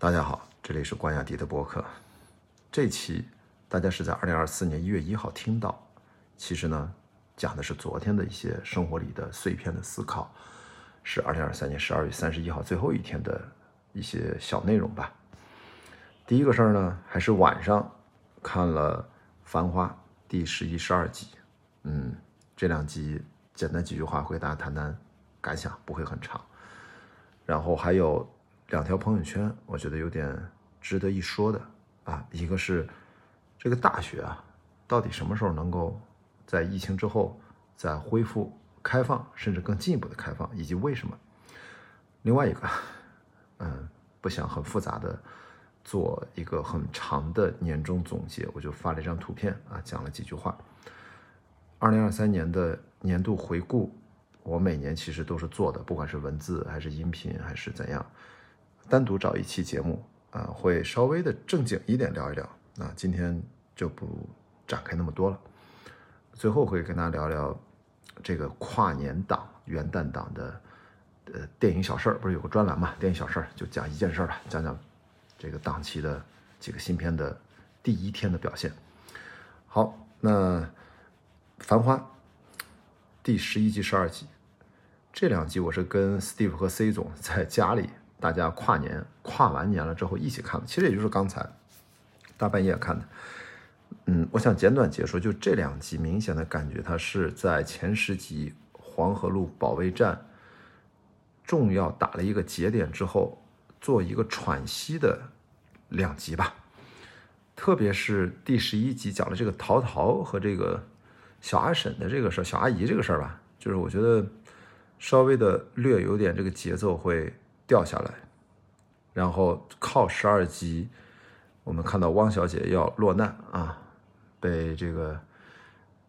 大家好，这里是关雅迪的播客。这期大家是在二零二四年一月一号听到，其实呢，讲的是昨天的一些生活里的碎片的思考，是二零二三年十二月三十一号最后一天的一些小内容吧。第一个事儿呢，还是晚上看了《繁花》第十一、十二集，嗯，这两集简单几句话会大家谈谈感想，不会很长。然后还有两条朋友圈，我觉得有点值得一说的啊，一个是这个大学啊，到底什么时候能够在疫情之后再恢复开放，甚至更进一步的开放，以及为什么？另外一个，嗯，不想很复杂的做一个很长的年终总结，我就发了一张图片啊，讲了几句话。二零二三年的年度回顾。我每年其实都是做的，不管是文字还是音频还是怎样，单独找一期节目啊，会稍微的正经一点聊一聊。那今天就不展开那么多了。最后会跟大家聊聊这个跨年档、元旦档的呃电影小事儿，不是有个专栏嘛？电影小事儿就讲一件事儿吧，讲讲这个档期的几个新片的第一天的表现。好，那《繁花》第十一集、十二集。这两集我是跟 Steve 和 C 总在家里，大家跨年跨完年了之后一起看的，其实也就是刚才大半夜看的。嗯，我想简短结束，就这两集明显的感觉，它是在前十集黄河路保卫战重要打了一个节点之后，做一个喘息的两集吧。特别是第十一集讲了这个陶陶和这个小阿婶的这个事儿，小阿姨这个事儿吧，就是我觉得。稍微的略有点这个节奏会掉下来，然后靠十二集，我们看到汪小姐要落难啊，被这个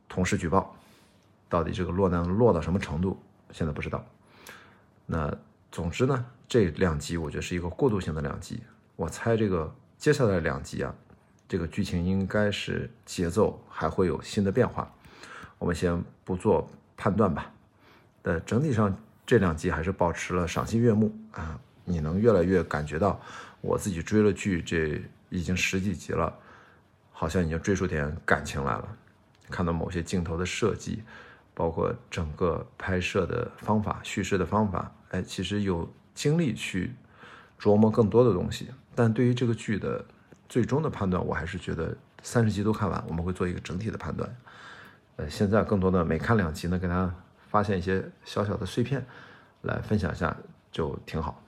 同事举报，到底这个落难落到什么程度，现在不知道。那总之呢，这两集我觉得是一个过渡性的两集，我猜这个接下来两集啊，这个剧情应该是节奏还会有新的变化，我们先不做判断吧。呃，整体上这两集还是保持了赏心悦目啊！你能越来越感觉到，我自己追了剧，这已经十几集了，好像已经追出点感情来了。看到某些镜头的设计，包括整个拍摄的方法、叙事的方法，哎，其实有精力去琢磨更多的东西。但对于这个剧的最终的判断，我还是觉得三十集都看完，我们会做一个整体的判断。呃，现在更多的每看两集呢，跟他。发现一些小小的碎片，来分享一下就挺好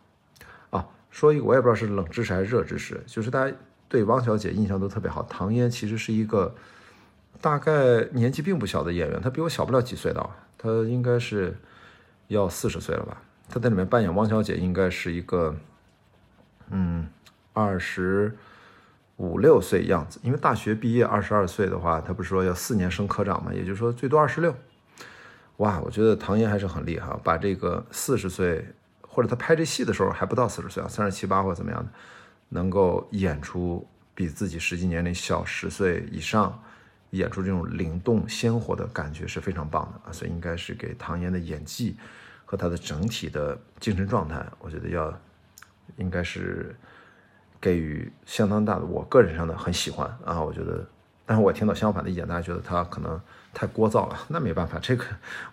啊。说一个我也不知道是冷知识还是热知识，就是大家对汪小姐印象都特别好。唐嫣其实是一个大概年纪并不小的演员，她比我小不了几岁的，她应该是要四十岁了吧？她在里面扮演汪小姐，应该是一个嗯二十五六岁样子。因为大学毕业二十二岁的话，她不是说要四年升科长嘛？也就是说最多二十六。哇，我觉得唐嫣还是很厉害，把这个四十岁，或者她拍这戏的时候还不到四十岁啊，三十七八或者怎么样的，能够演出比自己实际年龄小十岁以上，演出这种灵动鲜活的感觉是非常棒的啊，所以应该是给唐嫣的演技和她的整体的精神状态，我觉得要应该是给予相当大的我个人上的很喜欢啊，我觉得，但是我听到相反的意见，大家觉得她可能。太聒噪了，那没办法，这个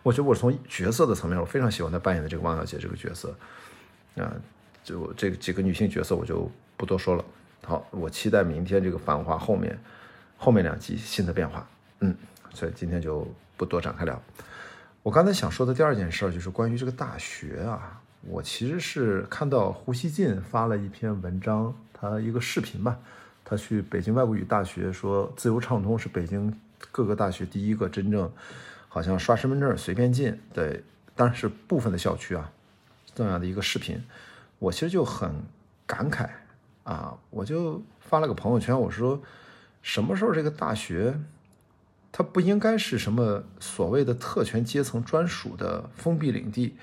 我觉得我从角色的层面，我非常喜欢她扮演的这个汪小姐这个角色，啊，就这几个女性角色我就不多说了。好，我期待明天这个繁华后面后面两集新的变化，嗯，所以今天就不多展开聊。我刚才想说的第二件事就是关于这个大学啊，我其实是看到胡锡进发了一篇文章，他一个视频吧，他去北京外国语大学说自由畅通是北京。各个大学第一个真正好像刷身份证随便进的，当然是部分的校区啊，这样的一个视频，我其实就很感慨啊，我就发了个朋友圈，我说什么时候这个大学它不应该是什么所谓的特权阶层专属的封闭领地？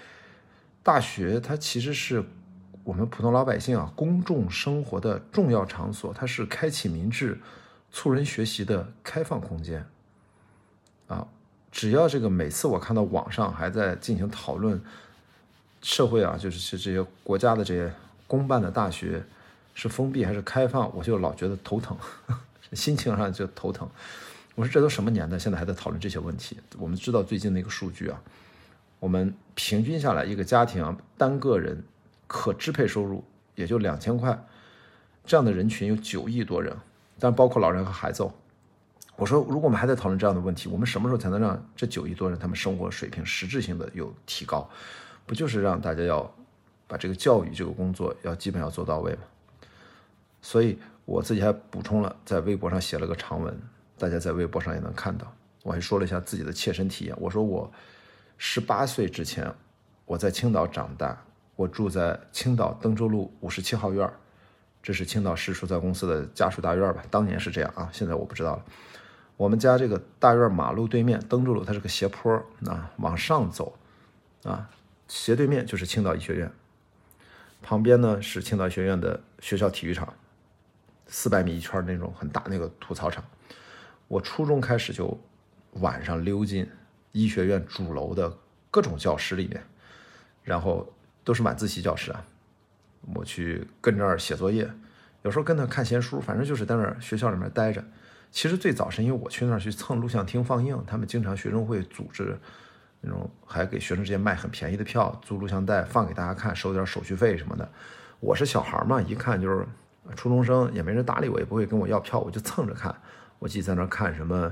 大学它其实是我们普通老百姓啊公众生活的重要场所，它是开启民智。促人学习的开放空间，啊，只要这个每次我看到网上还在进行讨论，社会啊，就是是这些国家的这些公办的大学，是封闭还是开放，我就老觉得头疼，心情上就头疼。我说这都什么年代，现在还在讨论这些问题？我们知道最近的一个数据啊，我们平均下来一个家庭啊，单个人可支配收入也就两千块，这样的人群有九亿多人，但包括老人和孩子。我说，如果我们还在讨论这样的问题，我们什么时候才能让这九亿多人他们生活水平实质性的有提高？不就是让大家要把这个教育这个工作要基本要做到位吗？所以我自己还补充了，在微博上写了个长文。大家在微博上也能看到，我还说了一下自己的切身体验。我说我十八岁之前，我在青岛长大，我住在青岛登州路五十七号院这是青岛市蔬菜公司的家属大院吧？当年是这样啊，现在我不知道了。我们家这个大院马路对面，登州路它是个斜坡啊，往上走啊，斜对面就是青岛医学院，旁边呢是青岛医学院的学校体育场，四百米一圈那种很大那个土操场。我初中开始就晚上溜进医学院主楼的各种教室里面，然后都是晚自习教室啊，我去跟那儿写作业，有时候跟他看闲书，反正就是在那儿学校里面待着。其实最早是因为我去那儿去蹭录像厅放映，他们经常学生会组织那种，还给学生之间卖很便宜的票，租录像带放给大家看，收点手续费什么的。我是小孩嘛，一看就是初中生，也没人搭理我，也不会跟我要票，我就蹭着看。我记得在那看什么，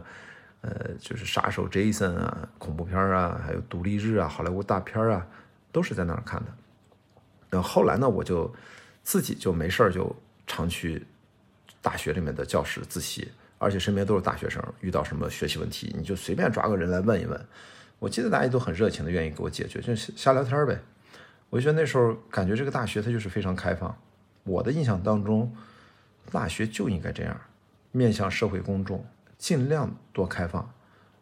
呃，就是杀手 Jason 啊，恐怖片啊，还有独立日啊，好莱坞大片啊，都是在那儿看的。后来呢，我就自己就没事就常去大学里面的教室自习，而且身边都是大学生，遇到什么学习问题，你就随便抓个人来问一问。我记得大家都很热情的，愿意给我解决，就瞎聊天呗。我就觉得那时候感觉这个大学它就是非常开放。我的印象当中，大学就应该这样。面向社会公众，尽量多开放。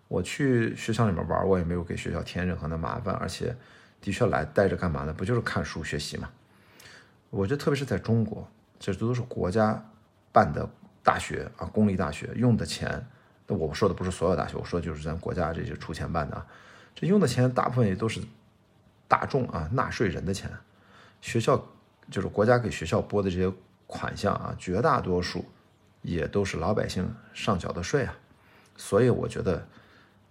我去学校里面玩，我也没有给学校添任何的麻烦，而且的确来待着干嘛呢？不就是看书学习吗？我觉得特别是在中国，这都是国家办的大学啊，公立大学用的钱。那我说的不是所有大学，我说就是咱国家这些出钱办的啊。这用的钱大部分也都是大众啊，纳税人的钱。学校就是国家给学校拨的这些款项啊，绝大多数。也都是老百姓上缴的税啊，所以我觉得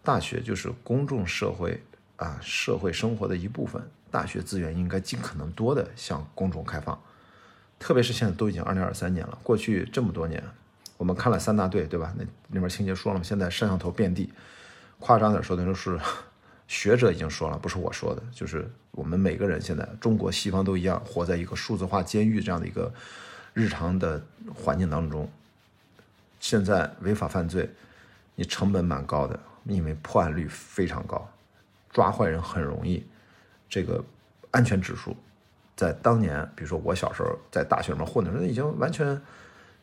大学就是公众社会啊社会生活的一部分，大学资源应该尽可能多的向公众开放，特别是现在都已经二零二三年了，过去这么多年，我们看了三大队，对吧？那里面情节说了，现在摄像头遍地，夸张点说的就是学者已经说了，不是我说的，就是我们每个人现在中国西方都一样，活在一个数字化监狱这样的一个日常的环境当中。现在违法犯罪，你成本蛮高的，因为破案率非常高，抓坏人很容易。这个安全指数，在当年，比如说我小时候在大学里面混的时候，那已经完全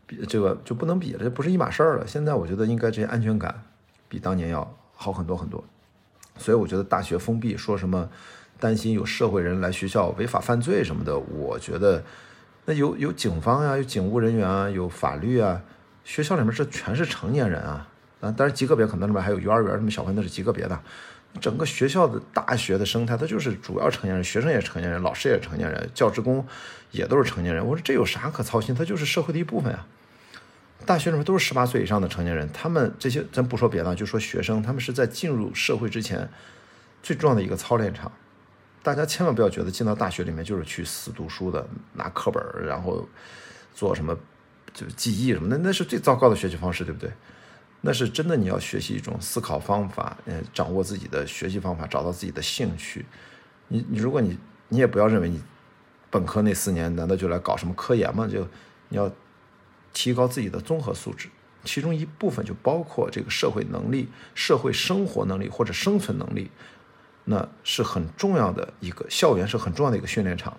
比这个就不能比了，这不是一码事儿了。现在我觉得应该这些安全感比当年要好很多很多。所以我觉得大学封闭，说什么担心有社会人来学校违法犯罪什么的，我觉得那有有警方呀，有警务人员啊，有法律啊。学校里面这全是成年人啊，啊，当然极个别可能里面还有幼儿园什么小朋友，那是极个别的。整个学校的大学的生态，它就是主要成年人，学生也是成年人，老师也是成年人，教职工也都是成年人。我说这有啥可操心？它就是社会的一部分啊。大学里面都是十八岁以上的成年人，他们这些咱不说别的，就说学生，他们是在进入社会之前最重要的一个操练场。大家千万不要觉得进到大学里面就是去死读书的，拿课本然后做什么。就记忆什么的，那是最糟糕的学习方式，对不对？那是真的，你要学习一种思考方法，嗯，掌握自己的学习方法，找到自己的兴趣。你你，如果你你也不要认为你本科那四年难道就来搞什么科研吗？就你要提高自己的综合素质，其中一部分就包括这个社会能力、社会生活能力或者生存能力，那是很重要的一个校园是很重要的一个训练场。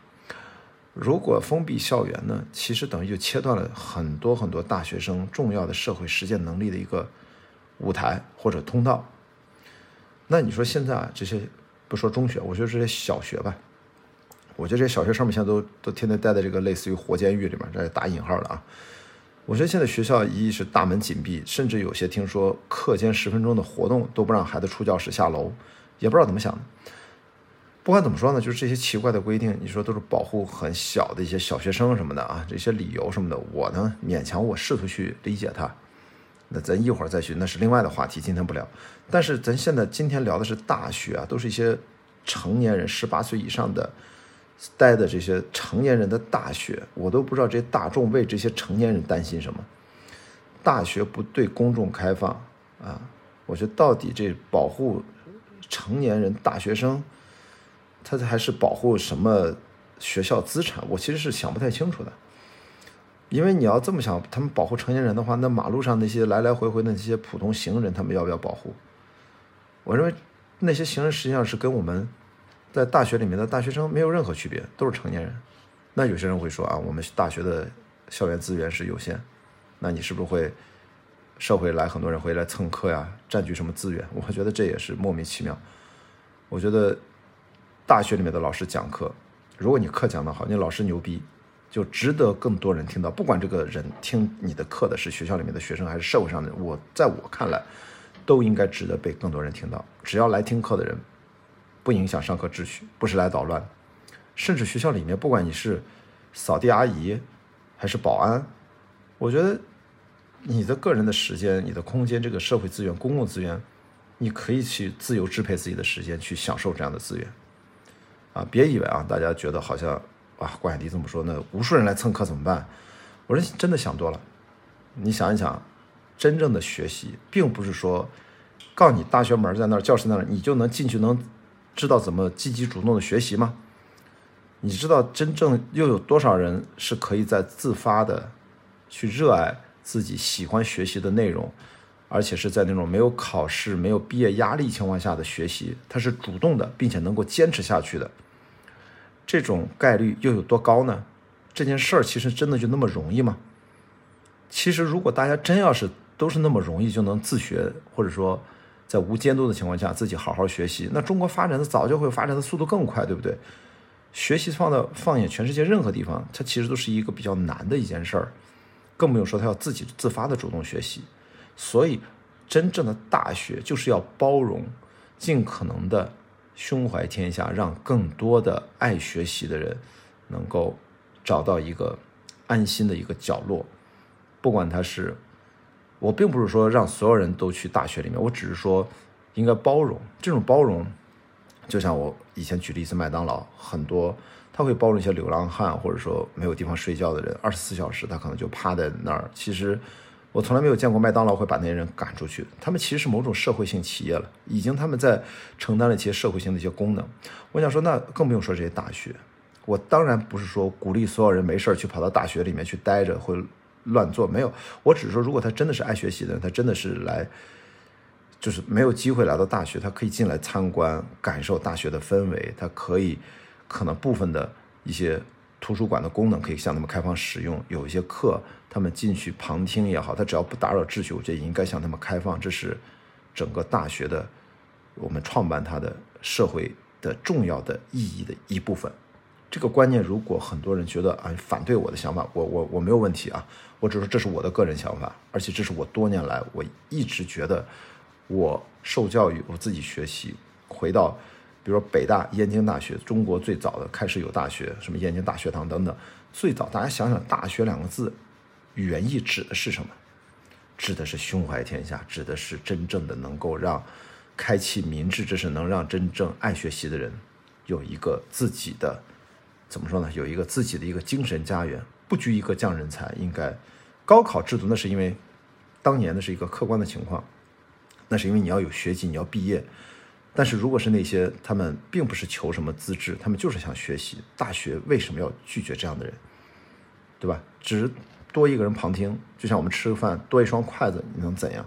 如果封闭校园呢，其实等于就切断了很多很多大学生重要的社会实践能力的一个舞台或者通道。那你说现在啊，这些不说中学，我觉得这些小学吧，我觉得这些小学上面现在都都天天待在这个类似于活监狱里面，这打引号的啊。我觉得现在学校一是大门紧闭，甚至有些听说课间十分钟的活动都不让孩子出教室下楼，也不知道怎么想的。不管怎么说呢，就是这些奇怪的规定，你说都是保护很小的一些小学生什么的啊，这些理由什么的，我呢勉强我试图去理解它。那咱一会儿再去，那是另外的话题，今天不聊。但是咱现在今天聊的是大学啊，都是一些成年人，十八岁以上的待的这些成年人的大学，我都不知道这些大众为这些成年人担心什么。大学不对公众开放啊，我觉得到底这保护成年人大学生，他还是保护什么学校资产？我其实是想不太清楚的。因为你要这么想，他们保护成年人的话，那马路上那些来来回回的那些普通行人，他们要不要保护？我认为那些行人实际上是跟我们在大学里面的大学生没有任何区别，都是成年人。那有些人会说啊，我们大学的校园资源是有限，那你是不是会社会来很多人会来蹭课呀，占据什么资源？我觉得这也是莫名其妙。我觉得大学里面的老师讲课，如果你课讲得好，你老师牛逼。就值得更多人听到，不管这个人听你的课的是学校里面的学生还是社会上的，我在我看来，都应该值得被更多人听到。只要来听课的人，不影响上课秩序，不是来捣乱，甚至学校里面，不管你是扫地阿姨还是保安，我觉得你的个人的时间、你的空间、这个社会资源、公共资源，你可以去自由支配自己的时间，去享受这样的资源。啊，别以为啊，大家觉得好像。哇，关海迪这么说，那无数人来蹭课怎么办？我说真的想多了。你想一想，真正的学习，并不是说告你大学门在那儿，教室在那儿，你就能进去，能知道怎么积极主动的学习吗？你知道真正又有多少人是可以在自发的去热爱自己喜欢学习的内容，而且是在那种没有考试、没有毕业压力情况下的学习，他是主动的，并且能够坚持下去的。这种概率又有多高呢？这件事儿其实真的就那么容易吗？其实，如果大家真要是都是那么容易就能自学，或者说在无监督的情况下自己好好学习，那中国发展的早就会发展的速度更快，对不对？学习放到放眼全世界任何地方，它其实都是一个比较难的一件事儿，更不用说他要自己自发的主动学习。所以，真正的大学就是要包容，尽可能的。胸怀天下，让更多的爱学习的人能够找到一个安心的一个角落。不管他是，我并不是说让所有人都去大学里面，我只是说应该包容。这种包容，就像我以前举例子，麦当劳很多他会包容一些流浪汉，或者说没有地方睡觉的人，二十四小时他可能就趴在那儿。其实。我从来没有见过麦当劳会把那些人赶出去，他们其实是某种社会性企业了，已经他们在承担了一些社会性的一些功能。我想说，那更不用说这些大学。我当然不是说鼓励所有人没事去跑到大学里面去待着会乱做，没有。我只是说，如果他真的是爱学习的人，他真的是来，就是没有机会来到大学，他可以进来参观，感受大学的氛围，他可以可能部分的一些图书馆的功能可以向他们开放使用，有一些课。他们进去旁听也好，他只要不打扰秩序，我觉得应该向他们开放。这是整个大学的我们创办它的社会的重要的意义的一部分。这个观念，如果很多人觉得啊反对我的想法，我我我没有问题啊，我只是这是我的个人想法，而且这是我多年来我一直觉得我受教育，我自己学习，回到比如说北大、燕京大学，中国最早的开始有大学，什么燕京大学堂等等，最早大家想想“大学”两个字。原意指的是什么？指的是胸怀天下，指的是真正的能够让开启民智，这是能让真正爱学习的人有一个自己的怎么说呢？有一个自己的一个精神家园，不拘一格降人才。应该高考制度那是因为当年的是一个客观的情况，那是因为你要有学籍，你要毕业。但是如果是那些他们并不是求什么资质，他们就是想学习，大学为什么要拒绝这样的人？对吧？只是。多一个人旁听，就像我们吃个饭多一双筷子，你能怎样？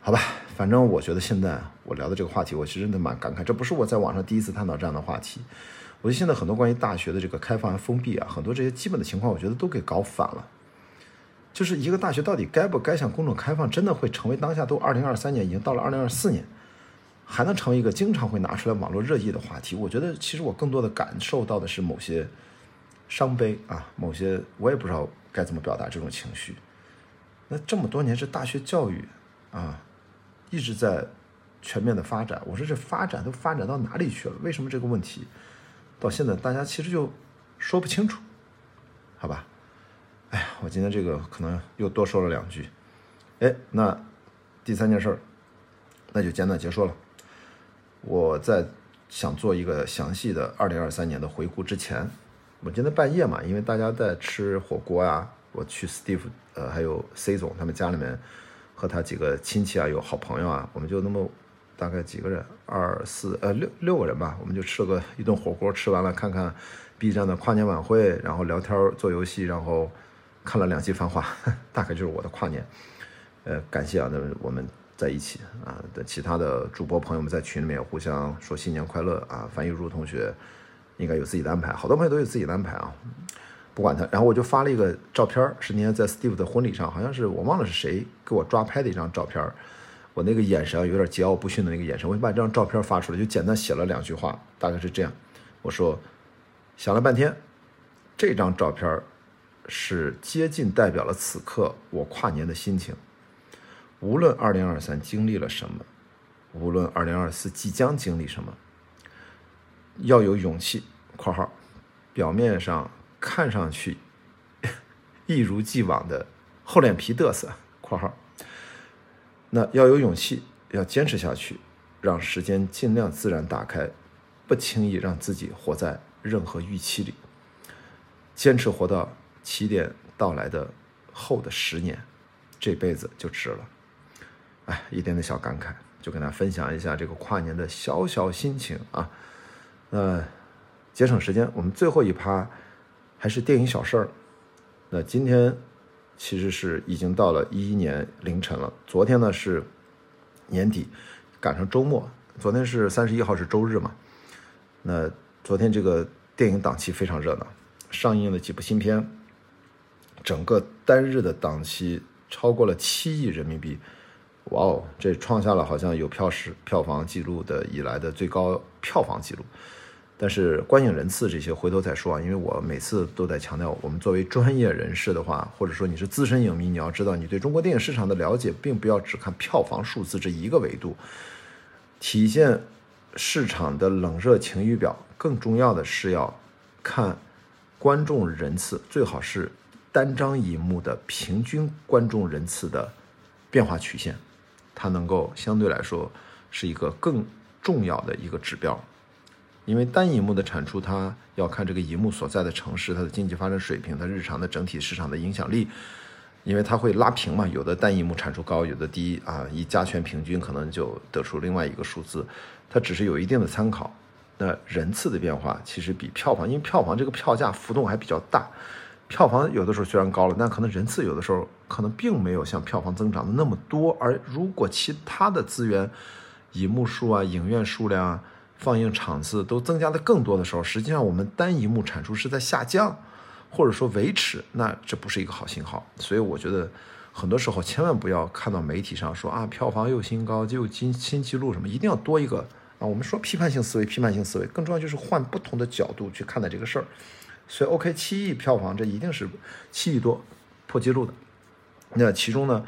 好吧，反正我觉得现在我聊的这个话题，我其实真的蛮感慨。这不是我在网上第一次探讨这样的话题。我觉得现在很多关于大学的这个开放和封闭啊，很多这些基本的情况，我觉得都给搞反了。就是一个大学到底该不该向公众开放，真的会成为当下都二零二三年已经到了二零二四年，还能成为一个经常会拿出来网络热议的话题？我觉得其实我更多的感受到的是某些伤悲啊，某些我也不知道。该怎么表达这种情绪？那这么多年，这大学教育啊，一直在全面的发展。我说这发展都发展到哪里去了？为什么这个问题到现在大家其实就说不清楚？好吧，哎呀，我今天这个可能又多说了两句。哎，那第三件事儿，那就简短结束了。我在想做一个详细的二零二三年的回顾之前，我今天半夜嘛，因为大家在吃火锅啊，我去 Steve 呃还有 C 总他们家里面和他几个亲戚啊，有好朋友啊，我们就那么大概几个人，二四呃六六个人吧，我们就吃了个一顿火锅，吃完了看看 B 站的跨年晚会，然后聊天做游戏，然后看了两集《繁花》，大概就是我的跨年。呃，感谢啊，那我们。在一起啊的其他的主播朋友们在群里面互相说新年快乐啊，樊玉茹同学应该有自己的安排，好多朋友都有自己的安排啊，不管他。然后我就发了一个照片，是那天在 Steve 的婚礼上，好像是我忘了是谁给我抓拍的一张照片，我那个眼神有点桀骜不驯的那个眼神，我就把这张照片发出来，就简单写了两句话，大概是这样，我说想了半天，这张照片是接近代表了此刻我跨年的心情。无论二零二三经历了什么，无论二零二四即将经历什么，要有勇气（括号），表面上看上去一如既往的厚脸皮嘚瑟（括号），那要有勇气，要坚持下去，让时间尽量自然打开，不轻易让自己活在任何预期里，坚持活到起点到来的后的十年，这辈子就值了。哎，一点点小感慨，就跟大家分享一下这个跨年的小小心情啊。那节省时间，我们最后一趴还是电影小事儿。那今天其实是已经到了一一年凌晨了，昨天呢是年底，赶上周末，昨天是三十一号是周日嘛。那昨天这个电影档期非常热闹，上映了几部新片，整个单日的档期超过了七亿人民币。哇哦，这创下了好像有票时票房记录的以来的最高票房记录，但是观影人次这些回头再说啊，因为我每次都在强调，我们作为专业人士的话，或者说你是资深影迷，你要知道你对中国电影市场的了解，并不要只看票房数字这一个维度，体现市场的冷热晴雨表，更重要的是要看观众人次，最好是单张银幕的平均观众人次的变化曲线。它能够相对来说是一个更重要的一个指标，因为单银幕的产出，它要看这个银幕所在的城市它的经济发展水平，它日常的整体市场的影响力，因为它会拉平嘛，有的单银幕产出高，有的低啊，一加权平均可能就得出另外一个数字，它只是有一定的参考。那人次的变化其实比票房，因为票房这个票价浮动还比较大。票房有的时候虽然高了，但可能人次有的时候可能并没有像票房增长的那么多。而如果其他的资源，银幕数啊、影院数量啊、放映场次都增加的更多的时候，实际上我们单银幕产出是在下降，或者说维持，那这不是一个好信号。所以我觉得很多时候千万不要看到媒体上说啊票房又新高，又新新纪录什么，一定要多一个啊。我们说批判性思维，批判性思维更重要就是换不同的角度去看待这个事儿。所以，OK，七亿票房，这一定是七亿多破纪录的。那其中呢，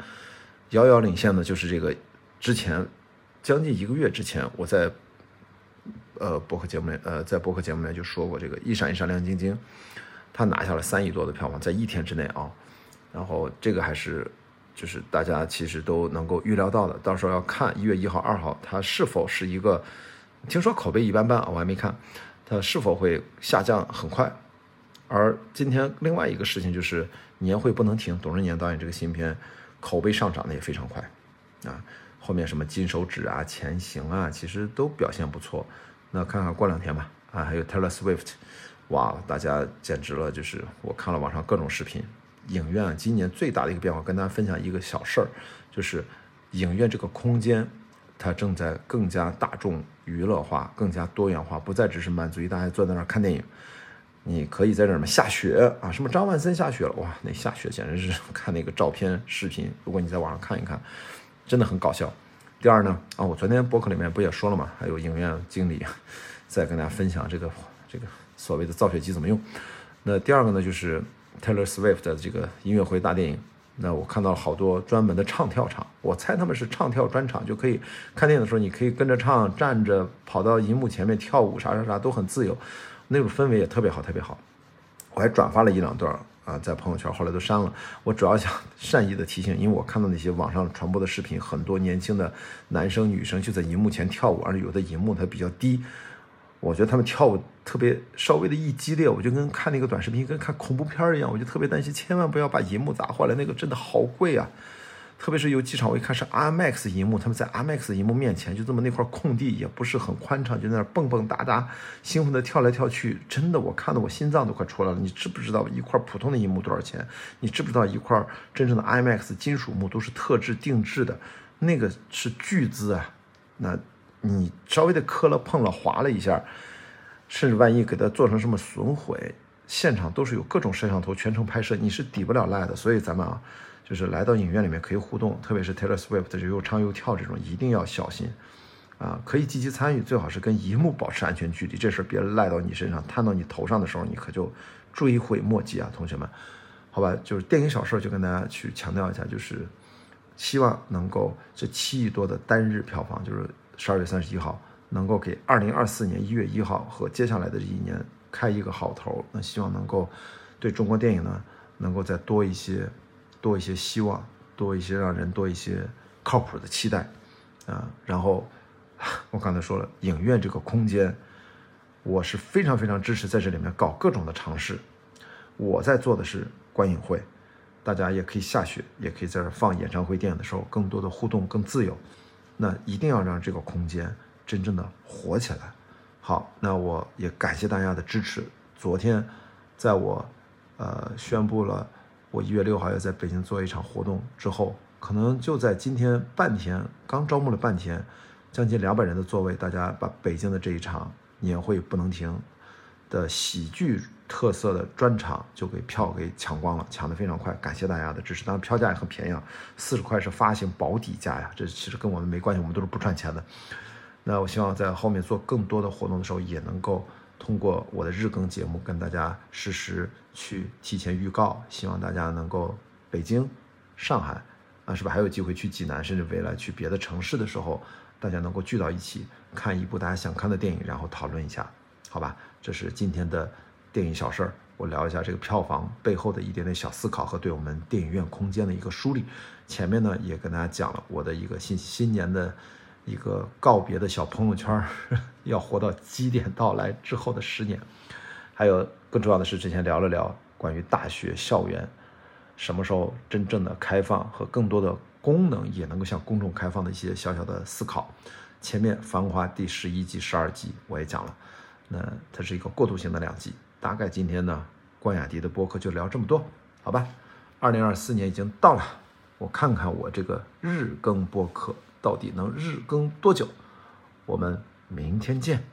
遥遥领先的就是这个之前将近一个月之前，我在呃博客节目里，呃在博客节目里面就说过，这个一闪一闪亮晶晶，他拿下了三亿多的票房，在一天之内啊。然后这个还是就是大家其实都能够预料到的，到时候要看一月一号、二号，它是否是一个听说口碑一般般啊，我还没看，它是否会下降很快。而今天另外一个事情就是年会不能停，董润年导演这个新片口碑上涨的也非常快，啊，后面什么金手指啊、前行啊，其实都表现不错。那看看过两天吧，啊，还有 Taylor Swift，哇，大家简直了，就是我看了网上各种视频，影院今年最大的一个变化，跟大家分享一个小事儿，就是影院这个空间它正在更加大众娱乐化、更加多元化，不再只是满足于大家坐在那儿看电影。你可以在这儿嘛下雪啊，什么张万森下雪了哇，那下雪简直是看那个照片视频，如果你在网上看一看，真的很搞笑。第二呢，啊，我昨天博客里面不也说了嘛，还有影院经理在跟大家分享这个这个所谓的造雪机怎么用。那第二个呢，就是 Taylor Swift 的这个音乐会大电影那我看到好多专门的唱跳场，我猜他们是唱跳专场，就可以看电影的时候你可以跟着唱，站着跑到荧幕前面跳舞，啥啥啥都很自由，那种氛围也特别好，特别好。我还转发了一两段啊，在朋友圈，后来都删了。我主要想 善意的提醒，因为我看到那些网上传播的视频，很多年轻的男生女生就在荧幕前跳舞，而且有的荧幕它比较低。我觉得他们跳舞特别稍微的一激烈，我就跟看那个短视频，跟看恐怖片一样，我就特别担心，千万不要把荧幕砸坏了，那个真的好贵啊！特别是有几场，我一看是 IMAX 荧幕，他们在 IMAX 荧幕面前就这么那块空地也不是很宽敞，就在那蹦蹦哒哒，兴奋的跳来跳去，真的我看的我心脏都快出来了。你知不知道一块普通的荧幕多少钱？你知不知道一块真正的 IMAX 金属幕都是特制定制的，那个是巨资啊！那。你稍微的磕了碰了划了一下，甚至万一给它做成什么损毁，现场都是有各种摄像头全程拍摄，你是抵不了赖的。所以咱们啊，就是来到影院里面可以互动，特别是 Taylor Swift 就又唱又跳这种，一定要小心啊！可以积极参与，最好是跟荧幕保持安全距离，这事别赖到你身上，摊到你头上的时候，你可就追悔莫及啊，同学们，好吧？就是电影小事就跟大家去强调一下，就是希望能够这七亿多的单日票房，就是。十二月三十一号能够给二零二四年一月一号和接下来的这一年开一个好头，那希望能够对中国电影呢能够再多一些多一些希望，多一些让人多一些靠谱的期待啊。然后我刚才说了，影院这个空间，我是非常非常支持在这里面搞各种的尝试。我在做的是观影会，大家也可以下雪，也可以在这放演唱会电影的时候更多的互动，更自由。那一定要让这个空间真正的火起来。好，那我也感谢大家的支持。昨天，在我呃宣布了我一月六号要在北京做一场活动之后，可能就在今天半天，刚招募了半天，将近两百人的座位，大家把北京的这一场年会不能停的喜剧。特色的专场就给票给抢光了，抢得非常快，感谢大家的支持。当然票价也很便宜啊，四十块是发行保底价呀，这其实跟我们没关系，我们都是不赚钱的。那我希望在后面做更多的活动的时候，也能够通过我的日更节目跟大家实时去提前预告，希望大家能够北京、上海啊，是不是还有机会去济南，甚至未来去别的城市的时候，大家能够聚到一起看一部大家想看的电影，然后讨论一下，好吧？这是今天的。电影小事儿，我聊一下这个票房背后的一点点小思考和对我们电影院空间的一个梳理。前面呢也跟大家讲了我的一个新新年的一个告别的小朋友圈，要活到基点到来之后的十年。还有更重要的是，之前聊了聊关于大学校园什么时候真正的开放和更多的功能也能够向公众开放的一些小小的思考。前面《繁花》第十一集、十二集我也讲了，那它是一个过渡性的两集。大概今天呢，关雅迪的播客就聊这么多，好吧？二零二四年已经到了，我看看我这个日更播客到底能日更多久？我们明天见。